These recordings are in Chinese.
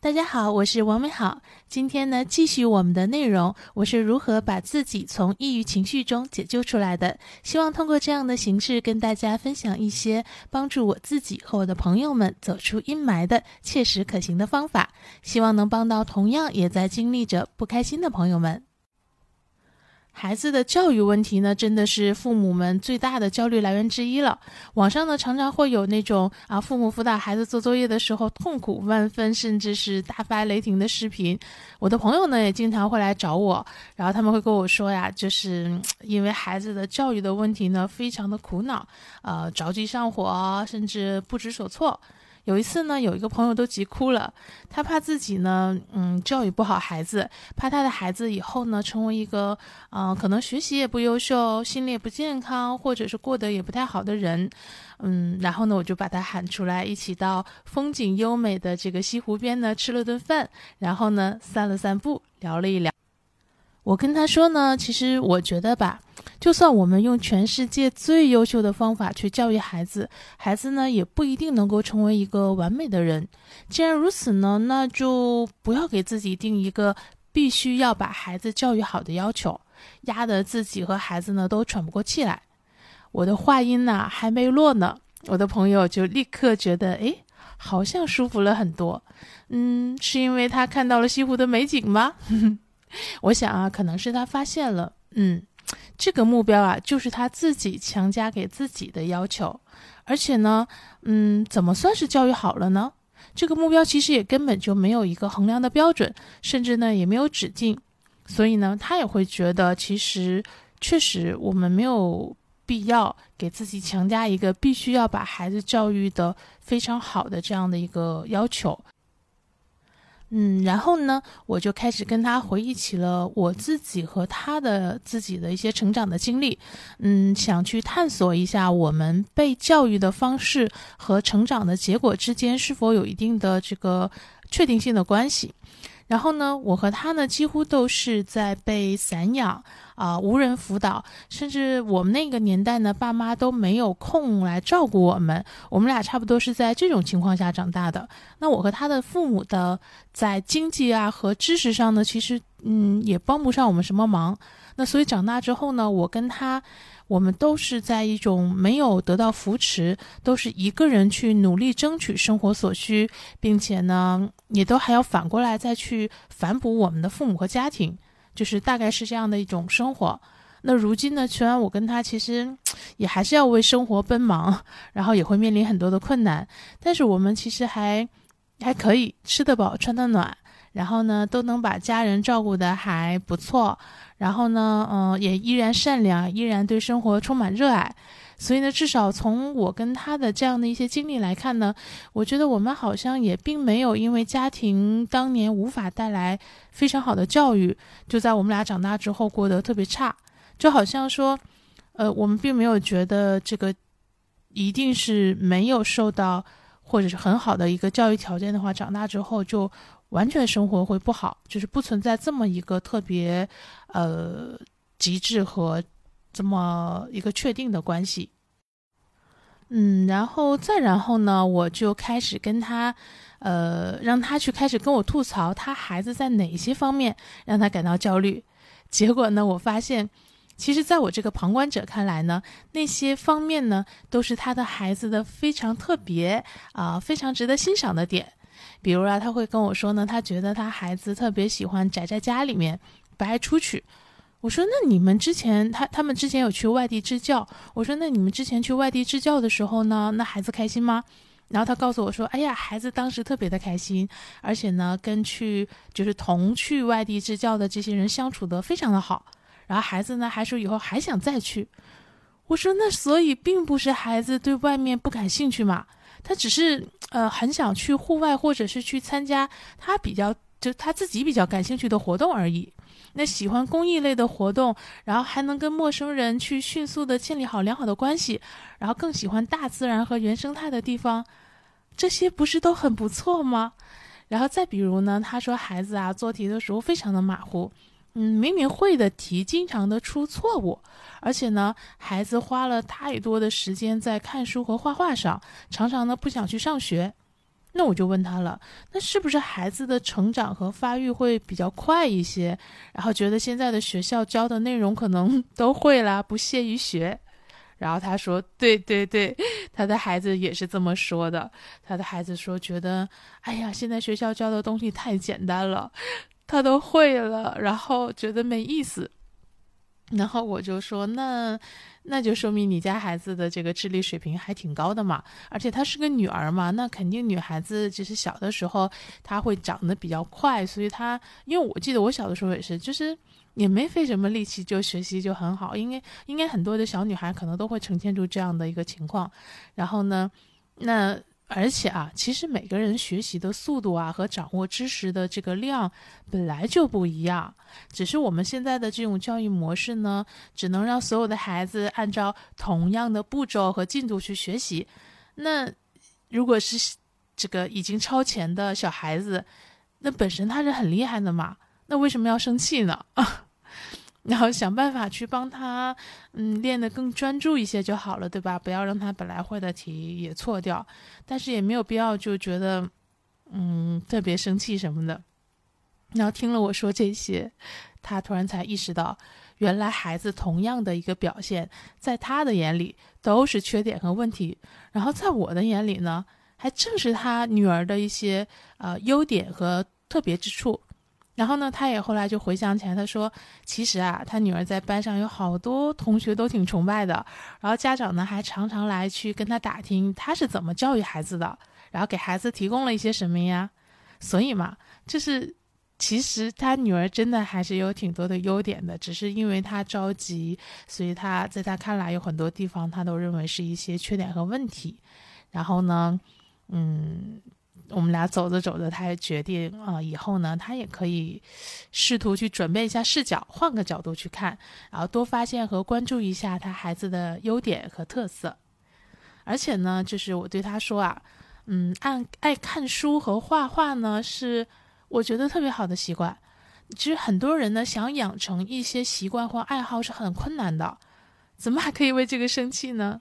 大家好，我是王美好。今天呢，继续我们的内容，我是如何把自己从抑郁情绪中解救出来的。希望通过这样的形式，跟大家分享一些帮助我自己和我的朋友们走出阴霾的切实可行的方法。希望能帮到同样也在经历着不开心的朋友们。孩子的教育问题呢，真的是父母们最大的焦虑来源之一了。网上呢，常常会有那种啊，父母辅导孩子做作业的时候痛苦万分，甚至是大发雷霆的视频。我的朋友呢，也经常会来找我，然后他们会跟我说呀，就是因为孩子的教育的问题呢，非常的苦恼，呃，着急上火，甚至不知所措。有一次呢，有一个朋友都急哭了，他怕自己呢，嗯，教育不好孩子，怕他的孩子以后呢，成为一个，嗯，可能学习也不优秀，心理也不健康，或者是过得也不太好的人，嗯，然后呢，我就把他喊出来，一起到风景优美的这个西湖边呢吃了顿饭，然后呢散了散步，聊了一聊。我跟他说呢，其实我觉得吧，就算我们用全世界最优秀的方法去教育孩子，孩子呢也不一定能够成为一个完美的人。既然如此呢，那就不要给自己定一个必须要把孩子教育好的要求，压得自己和孩子呢都喘不过气来。我的话音呢还没落呢，我的朋友就立刻觉得，哎，好像舒服了很多。嗯，是因为他看到了西湖的美景吗？我想啊，可能是他发现了，嗯，这个目标啊，就是他自己强加给自己的要求，而且呢，嗯，怎么算是教育好了呢？这个目标其实也根本就没有一个衡量的标准，甚至呢也没有止境，所以呢，他也会觉得，其实确实我们没有必要给自己强加一个必须要把孩子教育的非常好的这样的一个要求。嗯，然后呢，我就开始跟他回忆起了我自己和他的自己的一些成长的经历，嗯，想去探索一下我们被教育的方式和成长的结果之间是否有一定的这个确定性的关系。然后呢，我和他呢几乎都是在被散养啊，无人辅导，甚至我们那个年代呢，爸妈都没有空来照顾我们。我们俩差不多是在这种情况下长大的。那我和他的父母的在经济啊和知识上呢，其实嗯也帮不上我们什么忙。那所以长大之后呢，我跟他。我们都是在一种没有得到扶持，都是一个人去努力争取生活所需，并且呢，也都还要反过来再去反哺我们的父母和家庭，就是大概是这样的一种生活。那如今呢，虽然我跟他其实也还是要为生活奔忙，然后也会面临很多的困难，但是我们其实还还可以吃得饱、穿得暖，然后呢，都能把家人照顾得还不错。然后呢，嗯，也依然善良，依然对生活充满热爱，所以呢，至少从我跟他的这样的一些经历来看呢，我觉得我们好像也并没有因为家庭当年无法带来非常好的教育，就在我们俩长大之后过得特别差，就好像说，呃，我们并没有觉得这个一定是没有受到或者是很好的一个教育条件的话，长大之后就。完全生活会不好，就是不存在这么一个特别，呃，极致和这么一个确定的关系。嗯，然后再然后呢，我就开始跟他，呃，让他去开始跟我吐槽他孩子在哪些方面让他感到焦虑。结果呢，我发现，其实在我这个旁观者看来呢，那些方面呢，都是他的孩子的非常特别啊，非常值得欣赏的点。比如啊，他会跟我说呢，他觉得他孩子特别喜欢宅在家里面，不爱出去。我说，那你们之前他他们之前有去外地支教？我说，那你们之前去外地支教的时候呢，那孩子开心吗？然后他告诉我说，哎呀，孩子当时特别的开心，而且呢，跟去就是同去外地支教的这些人相处的非常的好。然后孩子呢还说以后还想再去。我说，那所以并不是孩子对外面不感兴趣嘛。他只是呃很想去户外，或者是去参加他比较就他自己比较感兴趣的活动而已。那喜欢公益类的活动，然后还能跟陌生人去迅速的建立好良好的关系，然后更喜欢大自然和原生态的地方，这些不是都很不错吗？然后再比如呢，他说孩子啊做题的时候非常的马虎。嗯，明明会的题，经常的出错误，而且呢，孩子花了太多的时间在看书和画画上，常常呢不想去上学。那我就问他了，那是不是孩子的成长和发育会比较快一些？然后觉得现在的学校教的内容可能都会啦，不屑于学。然后他说：“对对对，他的孩子也是这么说的。他的孩子说，觉得哎呀，现在学校教的东西太简单了，他都会了，然后觉得没意思。然后我就说，那。”那就说明你家孩子的这个智力水平还挺高的嘛，而且她是个女儿嘛，那肯定女孩子就是小的时候她会长得比较快，所以她因为我记得我小的时候也是，就是也没费什么力气就学习就很好，应该应该很多的小女孩可能都会呈现出这样的一个情况，然后呢，那。而且啊，其实每个人学习的速度啊和掌握知识的这个量本来就不一样，只是我们现在的这种教育模式呢，只能让所有的孩子按照同样的步骤和进度去学习。那如果是这个已经超前的小孩子，那本身他是很厉害的嘛，那为什么要生气呢？然后想办法去帮他，嗯，练得更专注一些就好了，对吧？不要让他本来会的题也错掉，但是也没有必要就觉得，嗯，特别生气什么的。然后听了我说这些，他突然才意识到，原来孩子同样的一个表现，在他的眼里都是缺点和问题，然后在我的眼里呢，还正是他女儿的一些呃优点和特别之处。然后呢，他也后来就回想起来，他说：“其实啊，他女儿在班上有好多同学都挺崇拜的，然后家长呢还常常来去跟他打听他是怎么教育孩子的，然后给孩子提供了一些什么呀。所以嘛，就是其实他女儿真的还是有挺多的优点的，只是因为他着急，所以他在他看来有很多地方他都认为是一些缺点和问题。然后呢，嗯。”我们俩走着走着，他也决定啊，以后呢，他也可以试图去准备一下视角，换个角度去看，然后多发现和关注一下他孩子的优点和特色。而且呢，就是我对他说啊，嗯，按爱看书和画画呢，是我觉得特别好的习惯。其实很多人呢，想养成一些习惯或爱好是很困难的，怎么还可以为这个生气呢？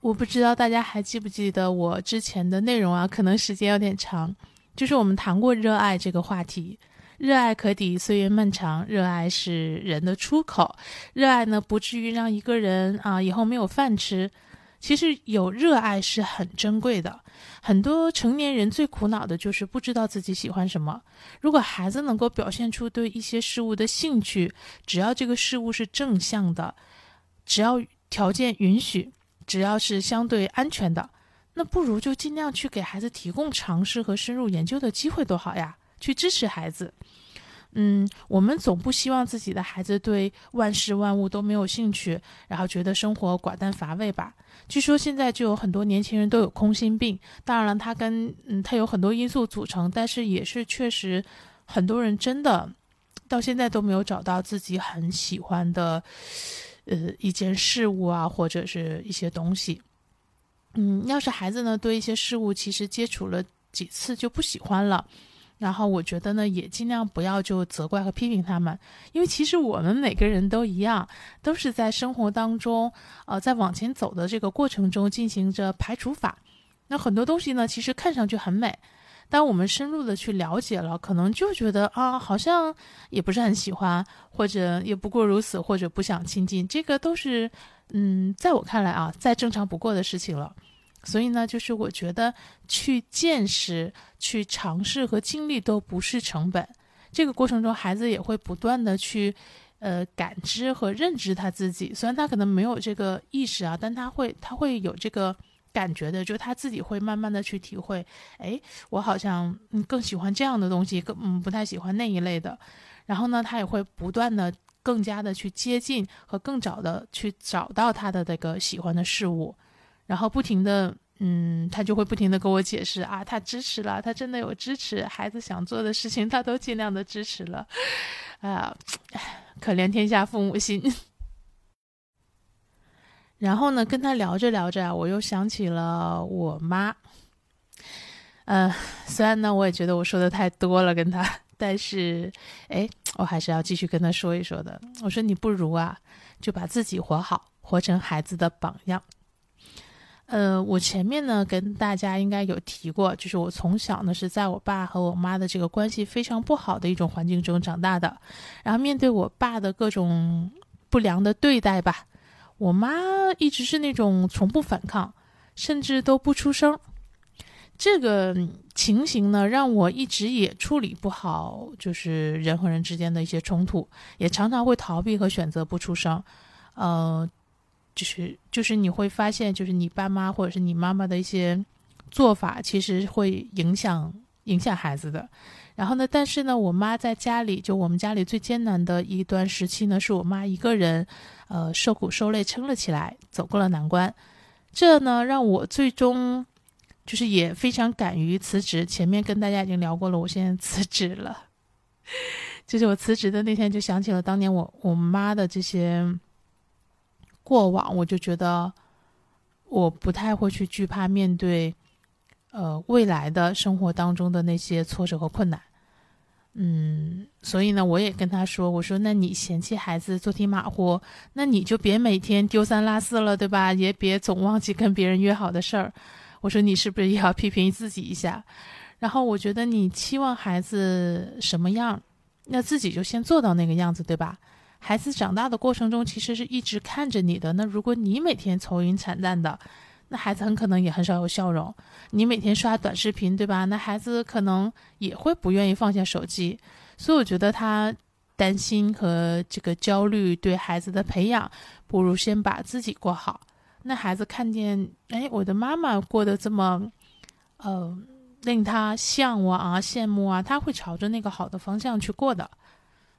我不知道大家还记不记得我之前的内容啊？可能时间有点长，就是我们谈过热爱这个话题。热爱可抵岁月漫长，热爱是人的出口，热爱呢不至于让一个人啊以后没有饭吃。其实有热爱是很珍贵的。很多成年人最苦恼的就是不知道自己喜欢什么。如果孩子能够表现出对一些事物的兴趣，只要这个事物是正向的，只要条件允许。只要是相对安全的，那不如就尽量去给孩子提供尝试和深入研究的机会，多好呀！去支持孩子。嗯，我们总不希望自己的孩子对万事万物都没有兴趣，然后觉得生活寡淡乏味吧？据说现在就有很多年轻人都有空心病，当然了，他跟嗯，他有很多因素组成，但是也是确实很多人真的到现在都没有找到自己很喜欢的。呃，一件事物啊，或者是一些东西，嗯，要是孩子呢对一些事物其实接触了几次就不喜欢了，然后我觉得呢也尽量不要就责怪和批评他们，因为其实我们每个人都一样，都是在生活当中，呃，在往前走的这个过程中进行着排除法，那很多东西呢其实看上去很美。当我们深入的去了解了，可能就觉得啊，好像也不是很喜欢，或者也不过如此，或者不想亲近，这个都是，嗯，在我看来啊，再正常不过的事情了。所以呢，就是我觉得去见识、去尝试和经历都不是成本。这个过程中，孩子也会不断的去，呃，感知和认知他自己。虽然他可能没有这个意识啊，但他会，他会有这个。感觉的，就他自己会慢慢的去体会，哎，我好像嗯更喜欢这样的东西，更嗯不太喜欢那一类的。然后呢，他也会不断的更加的去接近和更早的去找到他的那个喜欢的事物，然后不停的嗯，他就会不停的跟我解释啊，他支持了，他真的有支持孩子想做的事情，他都尽量的支持了，啊，可怜天下父母心。然后呢，跟他聊着聊着啊，我又想起了我妈。呃，虽然呢，我也觉得我说的太多了跟他，但是，哎，我还是要继续跟他说一说的。我说你不如啊，就把自己活好，活成孩子的榜样。呃，我前面呢跟大家应该有提过，就是我从小呢是在我爸和我妈的这个关系非常不好的一种环境中长大的，然后面对我爸的各种不良的对待吧，我妈一直是那种从不反抗，甚至都不出声。这个情形呢，让我一直也处理不好，就是人和人之间的一些冲突，也常常会逃避和选择不出声。呃，就是就是你会发现，就是你爸妈或者是你妈妈的一些做法，其实会影响影响孩子的。然后呢，但是呢，我妈在家里，就我们家里最艰难的一段时期呢，是我妈一个人，呃，受苦受累撑了起来，走过了难关。这呢，让我最终。就是也非常敢于辞职。前面跟大家已经聊过了，我现在辞职了。就是我辞职的那天，就想起了当年我我妈的这些过往，我就觉得我不太会去惧怕面对，呃，未来的生活当中的那些挫折和困难。嗯，所以呢，我也跟他说，我说那你嫌弃孩子做题马虎，那你就别每天丢三落四了，对吧？也别总忘记跟别人约好的事儿。我说你是不是也要批评自己一下？然后我觉得你期望孩子什么样，那自己就先做到那个样子，对吧？孩子长大的过程中，其实是一直看着你的。那如果你每天愁云惨淡的，那孩子很可能也很少有笑容。你每天刷短视频，对吧？那孩子可能也会不愿意放下手机。所以我觉得他担心和这个焦虑对孩子的培养，不如先把自己过好。那孩子看见，哎，我的妈妈过得这么，呃，令他向往啊、羡慕啊，他会朝着那个好的方向去过的。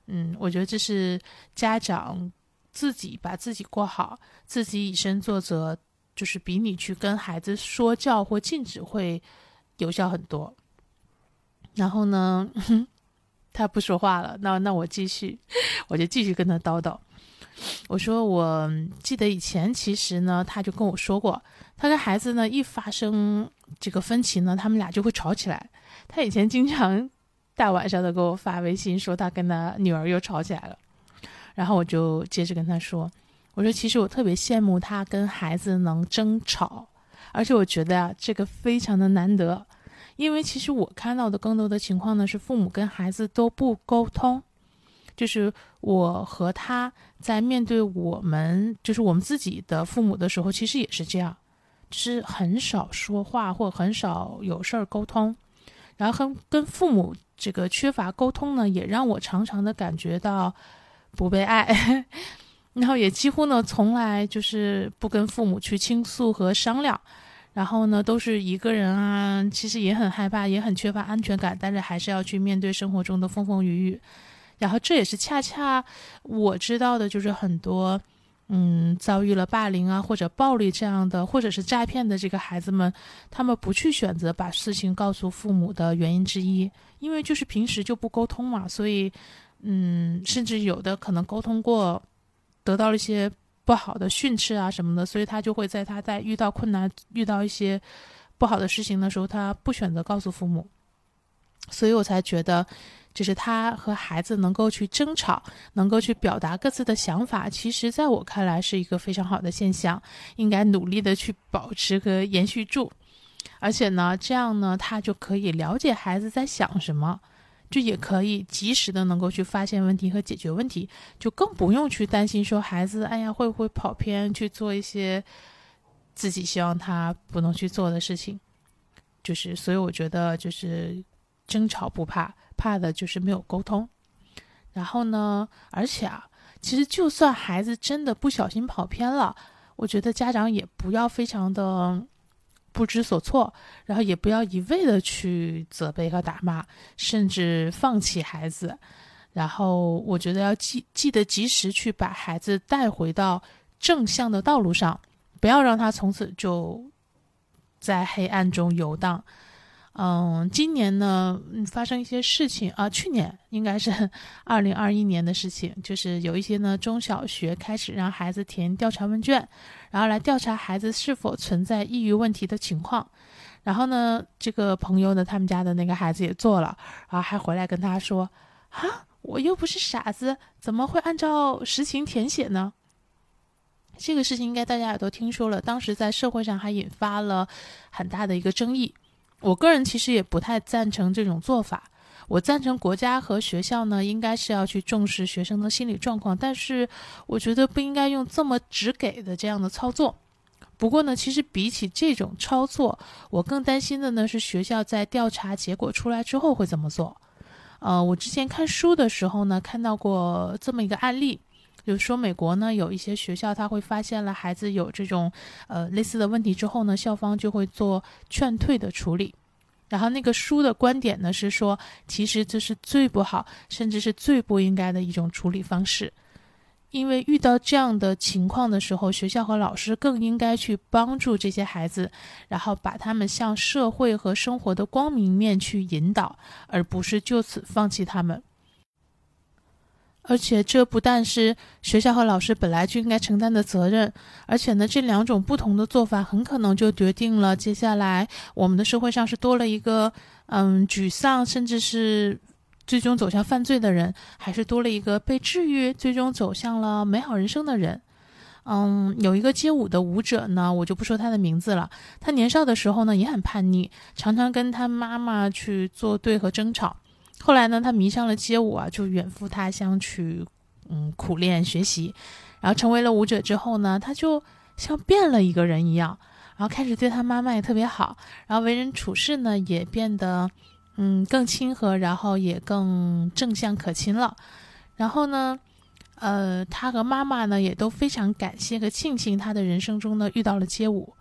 嗯，我觉得这是家长自己把自己过好，自己以身作则，就是比你去跟孩子说教或禁止会有效很多。然后呢，他不说话了，那那我继续，我就继续跟他叨叨。我说，我记得以前其实呢，他就跟我说过，他跟孩子呢一发生这个分歧呢，他们俩就会吵起来。他以前经常大晚上的给我发微信，说他跟他女儿又吵起来了。然后我就接着跟他说，我说其实我特别羡慕他跟孩子能争吵，而且我觉得啊，这个非常的难得，因为其实我看到的更多的情况呢，是父母跟孩子都不沟通。就是我和他在面对我们，就是我们自己的父母的时候，其实也是这样，是很少说话或很少有事儿沟通，然后跟跟父母这个缺乏沟通呢，也让我常常的感觉到不被爱，然后也几乎呢从来就是不跟父母去倾诉和商量，然后呢都是一个人啊，其实也很害怕，也很缺乏安全感，但是还是要去面对生活中的风风雨雨。然后这也是恰恰我知道的，就是很多，嗯，遭遇了霸凌啊或者暴力这样的，或者是诈骗的这个孩子们，他们不去选择把事情告诉父母的原因之一，因为就是平时就不沟通嘛，所以，嗯，甚至有的可能沟通过，得到了一些不好的训斥啊什么的，所以他就会在他在遇到困难、遇到一些不好的事情的时候，他不选择告诉父母，所以我才觉得。就是他和孩子能够去争吵，能够去表达各自的想法，其实在我看来是一个非常好的现象，应该努力的去保持和延续住。而且呢，这样呢，他就可以了解孩子在想什么，就也可以及时的能够去发现问题和解决问题，就更不用去担心说孩子，哎呀，会不会跑偏去做一些自己希望他不能去做的事情。就是，所以我觉得就是争吵不怕。怕的就是没有沟通，然后呢，而且啊，其实就算孩子真的不小心跑偏了，我觉得家长也不要非常的不知所措，然后也不要一味的去责备和打骂，甚至放弃孩子。然后我觉得要记记得及时去把孩子带回到正向的道路上，不要让他从此就在黑暗中游荡。嗯，今年呢，发生一些事情啊。去年应该是 二零二一年的事情，就是有一些呢中小学开始让孩子填调查问卷，然后来调查孩子是否存在抑郁问题的情况。然后呢，这个朋友呢，他们家的那个孩子也做了，然后还回来跟他说：“啊，我又不是傻子，怎么会按照实情填写呢？”这个事情应该大家也都听说了，当时在社会上还引发了很大的一个争议。我个人其实也不太赞成这种做法。我赞成国家和学校呢，应该是要去重视学生的心理状况，但是我觉得不应该用这么直给的这样的操作。不过呢，其实比起这种操作，我更担心的呢是学校在调查结果出来之后会怎么做。呃，我之前看书的时候呢，看到过这么一个案例，就是说美国呢有一些学校，他会发现了孩子有这种呃类似的问题之后呢，校方就会做劝退的处理。然后那个书的观点呢是说，其实这是最不好，甚至是最不应该的一种处理方式，因为遇到这样的情况的时候，学校和老师更应该去帮助这些孩子，然后把他们向社会和生活的光明面去引导，而不是就此放弃他们。而且这不但是学校和老师本来就应该承担的责任，而且呢，这两种不同的做法很可能就决定了接下来我们的社会上是多了一个嗯沮丧，甚至是最终走向犯罪的人，还是多了一个被治愈，最终走向了美好人生的人。嗯，有一个街舞的舞者呢，我就不说他的名字了。他年少的时候呢也很叛逆，常常跟他妈妈去作对和争吵。后来呢，他迷上了街舞啊，就远赴他乡去，嗯，苦练学习，然后成为了舞者之后呢，他就像变了一个人一样，然后开始对他妈妈也特别好，然后为人处事呢也变得，嗯，更亲和，然后也更正向可亲了。然后呢，呃，他和妈妈呢也都非常感谢和庆幸他的人生中呢遇到了街舞。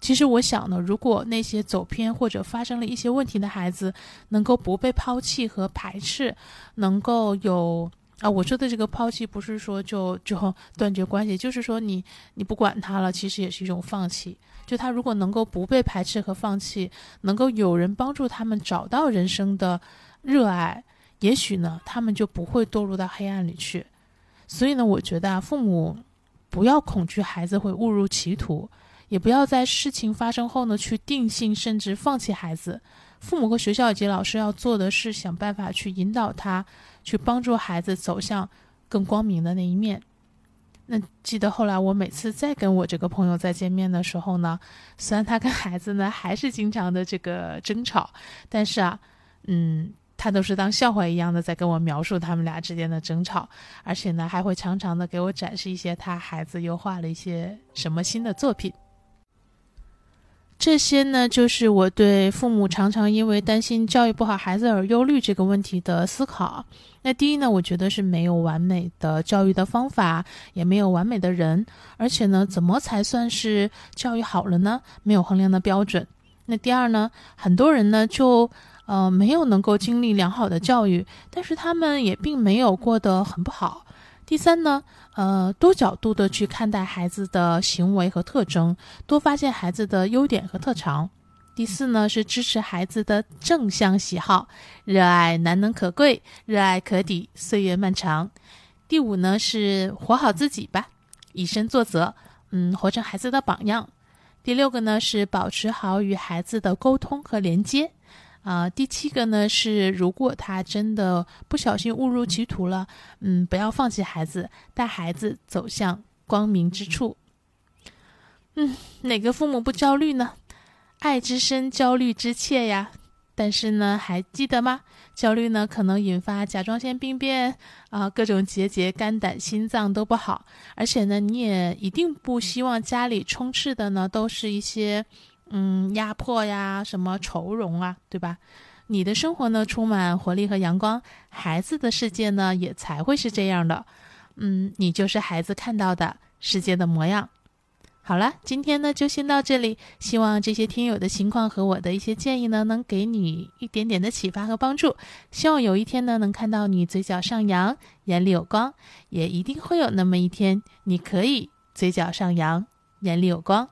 其实我想呢，如果那些走偏或者发生了一些问题的孩子，能够不被抛弃和排斥，能够有啊，我说的这个抛弃不是说就就断绝关系，就是说你你不管他了，其实也是一种放弃。就他如果能够不被排斥和放弃，能够有人帮助他们找到人生的热爱，也许呢，他们就不会堕入到黑暗里去。所以呢，我觉得啊，父母不要恐惧孩子会误入歧途。也不要在事情发生后呢去定性甚至放弃孩子。父母和学校以及老师要做的是想办法去引导他，去帮助孩子走向更光明的那一面。那记得后来我每次再跟我这个朋友再见面的时候呢，虽然他跟孩子呢还是经常的这个争吵，但是啊，嗯，他都是当笑话一样的在跟我描述他们俩之间的争吵，而且呢还会常常的给我展示一些他孩子又画了一些什么新的作品。这些呢，就是我对父母常常因为担心教育不好孩子而忧虑这个问题的思考。那第一呢，我觉得是没有完美的教育的方法，也没有完美的人，而且呢，怎么才算是教育好了呢？没有衡量的标准。那第二呢，很多人呢就呃没有能够经历良好的教育，但是他们也并没有过得很不好。第三呢，呃，多角度的去看待孩子的行为和特征，多发现孩子的优点和特长。第四呢，是支持孩子的正向喜好，热爱难能可贵，热爱可抵岁月漫长。第五呢，是活好自己吧，以身作则，嗯，活成孩子的榜样。第六个呢，是保持好与孩子的沟通和连接。啊，第七个呢是，如果他真的不小心误入歧途了，嗯，不要放弃孩子，带孩子走向光明之处。嗯，哪个父母不焦虑呢？爱之深，焦虑之切呀。但是呢，还记得吗？焦虑呢可能引发甲状腺病变啊，各种结节、肝胆、心脏都不好。而且呢，你也一定不希望家里充斥的呢都是一些。嗯，压迫呀，什么愁容啊，对吧？你的生活呢，充满活力和阳光，孩子的世界呢，也才会是这样的。嗯，你就是孩子看到的世界的模样。好了，今天呢，就先到这里。希望这些听友的情况和我的一些建议呢，能给你一点点的启发和帮助。希望有一天呢，能看到你嘴角上扬，眼里有光。也一定会有那么一天，你可以嘴角上扬，眼里有光。